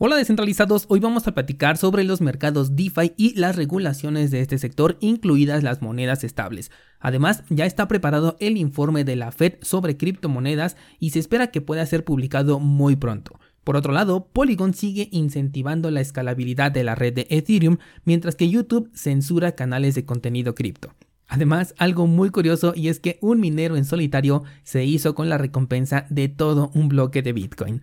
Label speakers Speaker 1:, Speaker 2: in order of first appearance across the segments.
Speaker 1: Hola descentralizados, hoy vamos a platicar sobre los mercados DeFi y las regulaciones de este sector, incluidas las monedas estables. Además, ya está preparado el informe de la Fed sobre criptomonedas y se espera que pueda ser publicado muy pronto. Por otro lado, Polygon sigue incentivando la escalabilidad de la red de Ethereum, mientras que YouTube censura canales de contenido cripto. Además, algo muy curioso y es que un minero en solitario se hizo con la recompensa de todo un bloque de Bitcoin.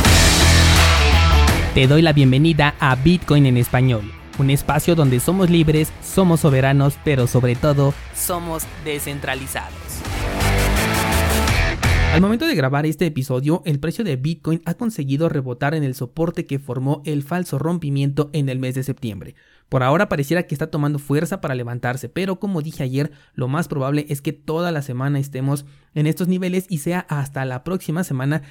Speaker 1: Te doy la bienvenida a Bitcoin en español, un espacio donde somos libres, somos soberanos, pero sobre todo somos descentralizados. Al momento de grabar este episodio, el precio de Bitcoin ha conseguido rebotar en el soporte que formó el falso rompimiento en el mes de septiembre. Por ahora pareciera que está tomando fuerza para levantarse, pero como dije ayer, lo más probable es que toda la semana estemos en estos niveles y sea hasta la próxima semana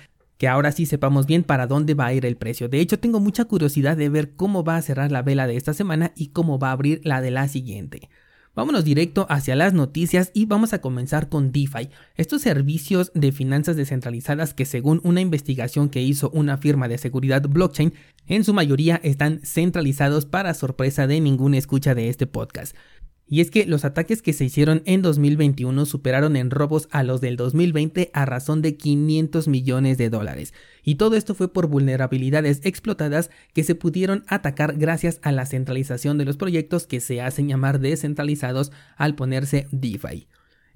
Speaker 1: que ahora sí sepamos bien para dónde va a ir el precio. De hecho, tengo mucha curiosidad de ver cómo va a cerrar la vela de esta semana y cómo va a abrir la de la siguiente. Vámonos directo hacia las noticias y vamos a comenzar con DeFi, estos servicios de finanzas descentralizadas que según una investigación que hizo una firma de seguridad blockchain, en su mayoría están centralizados para sorpresa de ninguna escucha de este podcast. Y es que los ataques que se hicieron en 2021 superaron en robos a los del 2020 a razón de 500 millones de dólares. Y todo esto fue por vulnerabilidades explotadas que se pudieron atacar gracias a la centralización de los proyectos que se hacen llamar descentralizados al ponerse DeFi.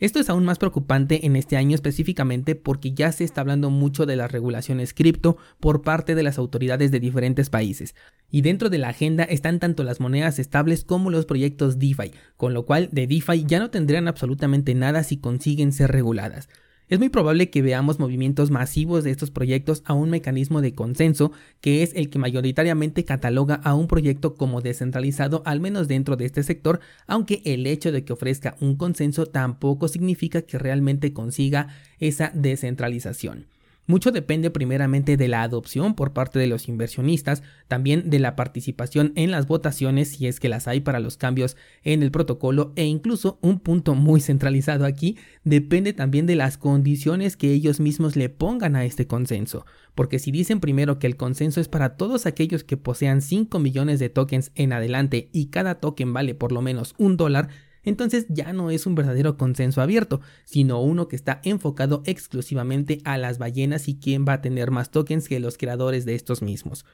Speaker 1: Esto es aún más preocupante en este año específicamente porque ya se está hablando mucho de las regulaciones cripto por parte de las autoridades de diferentes países. Y dentro de la agenda están tanto las monedas estables como los proyectos DeFi, con lo cual de DeFi ya no tendrían absolutamente nada si consiguen ser reguladas. Es muy probable que veamos movimientos masivos de estos proyectos a un mecanismo de consenso que es el que mayoritariamente cataloga a un proyecto como descentralizado al menos dentro de este sector, aunque el hecho de que ofrezca un consenso tampoco significa que realmente consiga esa descentralización. Mucho depende primeramente de la adopción por parte de los inversionistas, también de la participación en las votaciones si es que las hay para los cambios en el protocolo e incluso un punto muy centralizado aquí depende también de las condiciones que ellos mismos le pongan a este consenso, porque si dicen primero que el consenso es para todos aquellos que posean 5 millones de tokens en adelante y cada token vale por lo menos un dólar, entonces ya no es un verdadero consenso abierto, sino uno que está enfocado exclusivamente a las ballenas y quién va a tener más tokens que los creadores de estos mismos.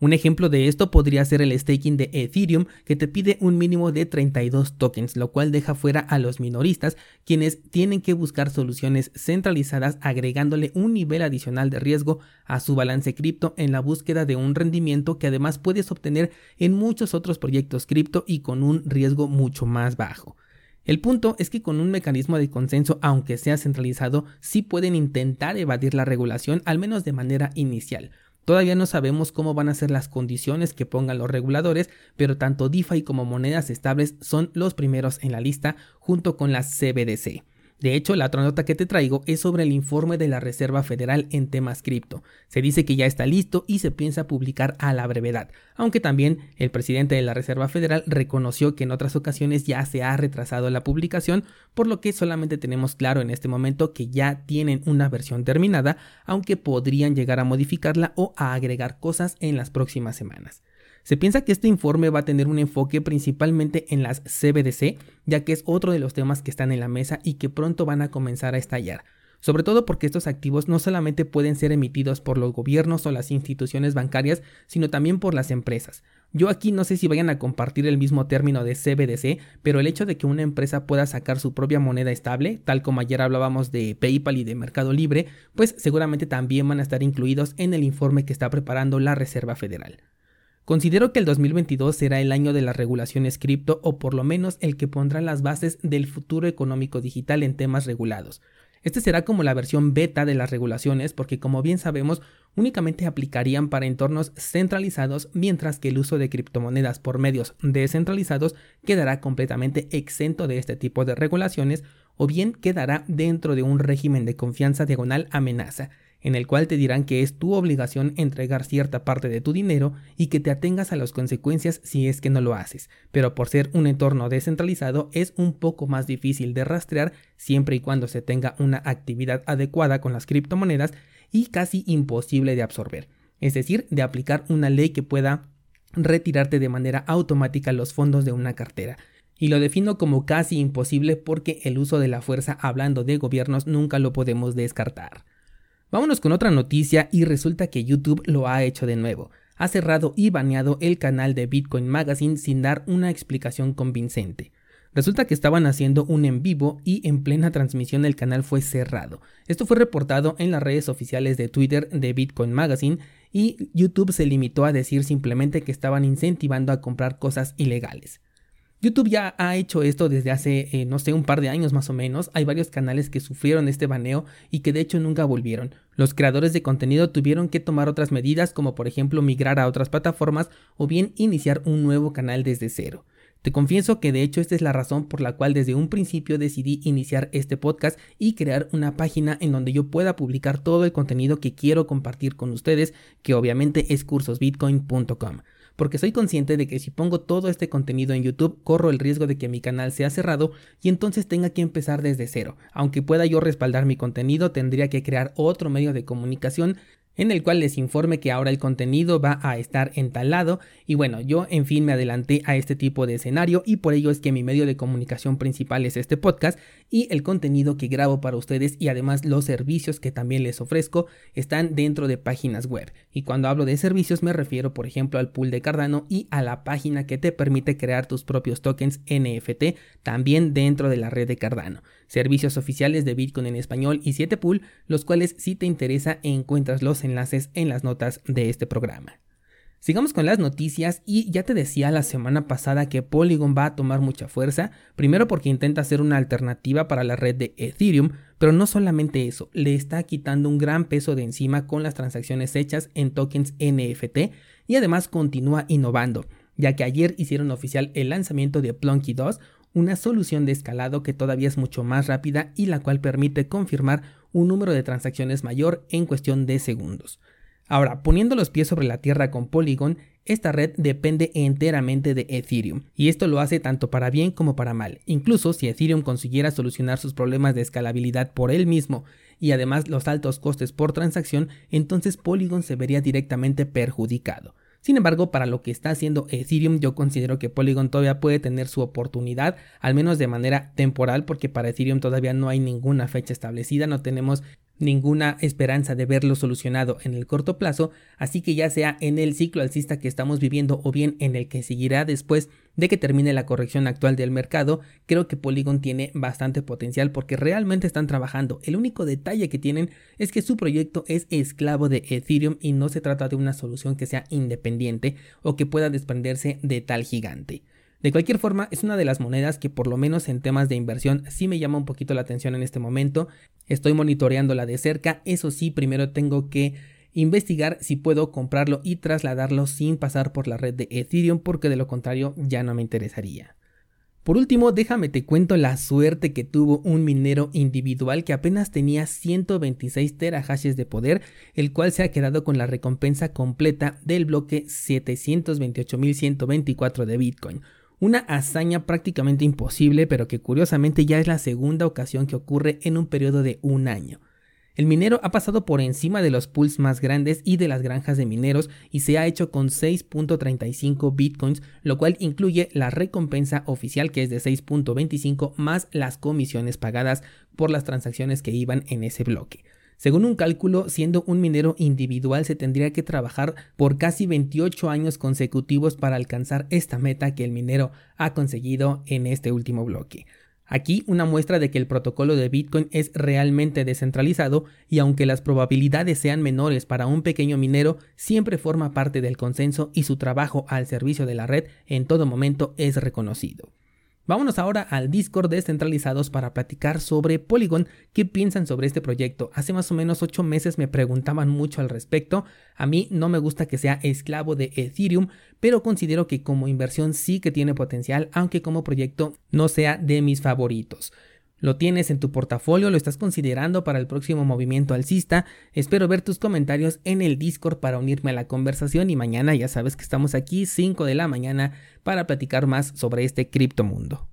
Speaker 1: Un ejemplo de esto podría ser el staking de Ethereum que te pide un mínimo de 32 tokens, lo cual deja fuera a los minoristas, quienes tienen que buscar soluciones centralizadas agregándole un nivel adicional de riesgo a su balance cripto en la búsqueda de un rendimiento que además puedes obtener en muchos otros proyectos cripto y con un riesgo mucho más bajo. El punto es que con un mecanismo de consenso, aunque sea centralizado, sí pueden intentar evadir la regulación, al menos de manera inicial. Todavía no sabemos cómo van a ser las condiciones que pongan los reguladores, pero tanto DeFi como monedas estables son los primeros en la lista junto con las CBDC. De hecho, la otra nota que te traigo es sobre el informe de la Reserva Federal en temas cripto. Se dice que ya está listo y se piensa publicar a la brevedad, aunque también el presidente de la Reserva Federal reconoció que en otras ocasiones ya se ha retrasado la publicación, por lo que solamente tenemos claro en este momento que ya tienen una versión terminada, aunque podrían llegar a modificarla o a agregar cosas en las próximas semanas. Se piensa que este informe va a tener un enfoque principalmente en las CBDC, ya que es otro de los temas que están en la mesa y que pronto van a comenzar a estallar. Sobre todo porque estos activos no solamente pueden ser emitidos por los gobiernos o las instituciones bancarias, sino también por las empresas. Yo aquí no sé si vayan a compartir el mismo término de CBDC, pero el hecho de que una empresa pueda sacar su propia moneda estable, tal como ayer hablábamos de PayPal y de Mercado Libre, pues seguramente también van a estar incluidos en el informe que está preparando la Reserva Federal. Considero que el 2022 será el año de las regulaciones cripto o por lo menos el que pondrá las bases del futuro económico digital en temas regulados. Este será como la versión beta de las regulaciones porque como bien sabemos únicamente aplicarían para entornos centralizados mientras que el uso de criptomonedas por medios descentralizados quedará completamente exento de este tipo de regulaciones o bien quedará dentro de un régimen de confianza diagonal amenaza en el cual te dirán que es tu obligación entregar cierta parte de tu dinero y que te atengas a las consecuencias si es que no lo haces, pero por ser un entorno descentralizado es un poco más difícil de rastrear siempre y cuando se tenga una actividad adecuada con las criptomonedas y casi imposible de absorber, es decir, de aplicar una ley que pueda retirarte de manera automática los fondos de una cartera. Y lo defino como casi imposible porque el uso de la fuerza hablando de gobiernos nunca lo podemos descartar. Vámonos con otra noticia y resulta que YouTube lo ha hecho de nuevo. Ha cerrado y baneado el canal de Bitcoin Magazine sin dar una explicación convincente. Resulta que estaban haciendo un en vivo y en plena transmisión el canal fue cerrado. Esto fue reportado en las redes oficiales de Twitter de Bitcoin Magazine y YouTube se limitó a decir simplemente que estaban incentivando a comprar cosas ilegales. YouTube ya ha hecho esto desde hace, eh, no sé, un par de años más o menos. Hay varios canales que sufrieron este baneo y que de hecho nunca volvieron. Los creadores de contenido tuvieron que tomar otras medidas como por ejemplo migrar a otras plataformas o bien iniciar un nuevo canal desde cero. Te confieso que de hecho esta es la razón por la cual desde un principio decidí iniciar este podcast y crear una página en donde yo pueda publicar todo el contenido que quiero compartir con ustedes, que obviamente es cursosbitcoin.com porque soy consciente de que si pongo todo este contenido en YouTube corro el riesgo de que mi canal sea cerrado y entonces tenga que empezar desde cero. Aunque pueda yo respaldar mi contenido, tendría que crear otro medio de comunicación en el cual les informe que ahora el contenido va a estar entalado y bueno, yo en fin me adelanté a este tipo de escenario y por ello es que mi medio de comunicación principal es este podcast y el contenido que grabo para ustedes y además los servicios que también les ofrezco están dentro de páginas web. Y cuando hablo de servicios me refiero por ejemplo al pool de Cardano y a la página que te permite crear tus propios tokens NFT también dentro de la red de Cardano. Servicios oficiales de Bitcoin en español y 7 pool, los cuales si te interesa encuentras enlaces en las notas de este programa. Sigamos con las noticias y ya te decía la semana pasada que Polygon va a tomar mucha fuerza, primero porque intenta ser una alternativa para la red de Ethereum, pero no solamente eso, le está quitando un gran peso de encima con las transacciones hechas en tokens NFT y además continúa innovando, ya que ayer hicieron oficial el lanzamiento de Plunky 2, una solución de escalado que todavía es mucho más rápida y la cual permite confirmar un número de transacciones mayor en cuestión de segundos. Ahora, poniendo los pies sobre la tierra con Polygon, esta red depende enteramente de Ethereum, y esto lo hace tanto para bien como para mal. Incluso si Ethereum consiguiera solucionar sus problemas de escalabilidad por él mismo y además los altos costes por transacción, entonces Polygon se vería directamente perjudicado. Sin embargo, para lo que está haciendo Ethereum, yo considero que Polygon todavía puede tener su oportunidad, al menos de manera temporal, porque para Ethereum todavía no hay ninguna fecha establecida, no tenemos ninguna esperanza de verlo solucionado en el corto plazo, así que ya sea en el ciclo alcista que estamos viviendo o bien en el que seguirá después de que termine la corrección actual del mercado, creo que Polygon tiene bastante potencial porque realmente están trabajando. El único detalle que tienen es que su proyecto es esclavo de Ethereum y no se trata de una solución que sea independiente o que pueda desprenderse de tal gigante. De cualquier forma, es una de las monedas que por lo menos en temas de inversión sí me llama un poquito la atención en este momento. Estoy monitoreándola de cerca, eso sí, primero tengo que investigar si puedo comprarlo y trasladarlo sin pasar por la red de Ethereum porque de lo contrario ya no me interesaría. Por último, déjame te cuento la suerte que tuvo un minero individual que apenas tenía 126 terahashes de poder, el cual se ha quedado con la recompensa completa del bloque 728.124 de Bitcoin una hazaña prácticamente imposible, pero que curiosamente ya es la segunda ocasión que ocurre en un periodo de un año. El minero ha pasado por encima de los pools más grandes y de las granjas de mineros y se ha hecho con 6.35 bitcoins, lo cual incluye la recompensa oficial que es de 6.25 más las comisiones pagadas por las transacciones que iban en ese bloque. Según un cálculo, siendo un minero individual se tendría que trabajar por casi 28 años consecutivos para alcanzar esta meta que el minero ha conseguido en este último bloque. Aquí una muestra de que el protocolo de Bitcoin es realmente descentralizado y aunque las probabilidades sean menores para un pequeño minero, siempre forma parte del consenso y su trabajo al servicio de la red en todo momento es reconocido. Vámonos ahora al Discord descentralizados para platicar sobre Polygon, qué piensan sobre este proyecto. Hace más o menos 8 meses me preguntaban mucho al respecto. A mí no me gusta que sea esclavo de Ethereum, pero considero que como inversión sí que tiene potencial, aunque como proyecto no sea de mis favoritos. ¿Lo tienes en tu portafolio? ¿Lo estás considerando para el próximo movimiento alcista? Espero ver tus comentarios en el Discord para unirme a la conversación y mañana ya sabes que estamos aquí 5 de la mañana para platicar más sobre este criptomundo.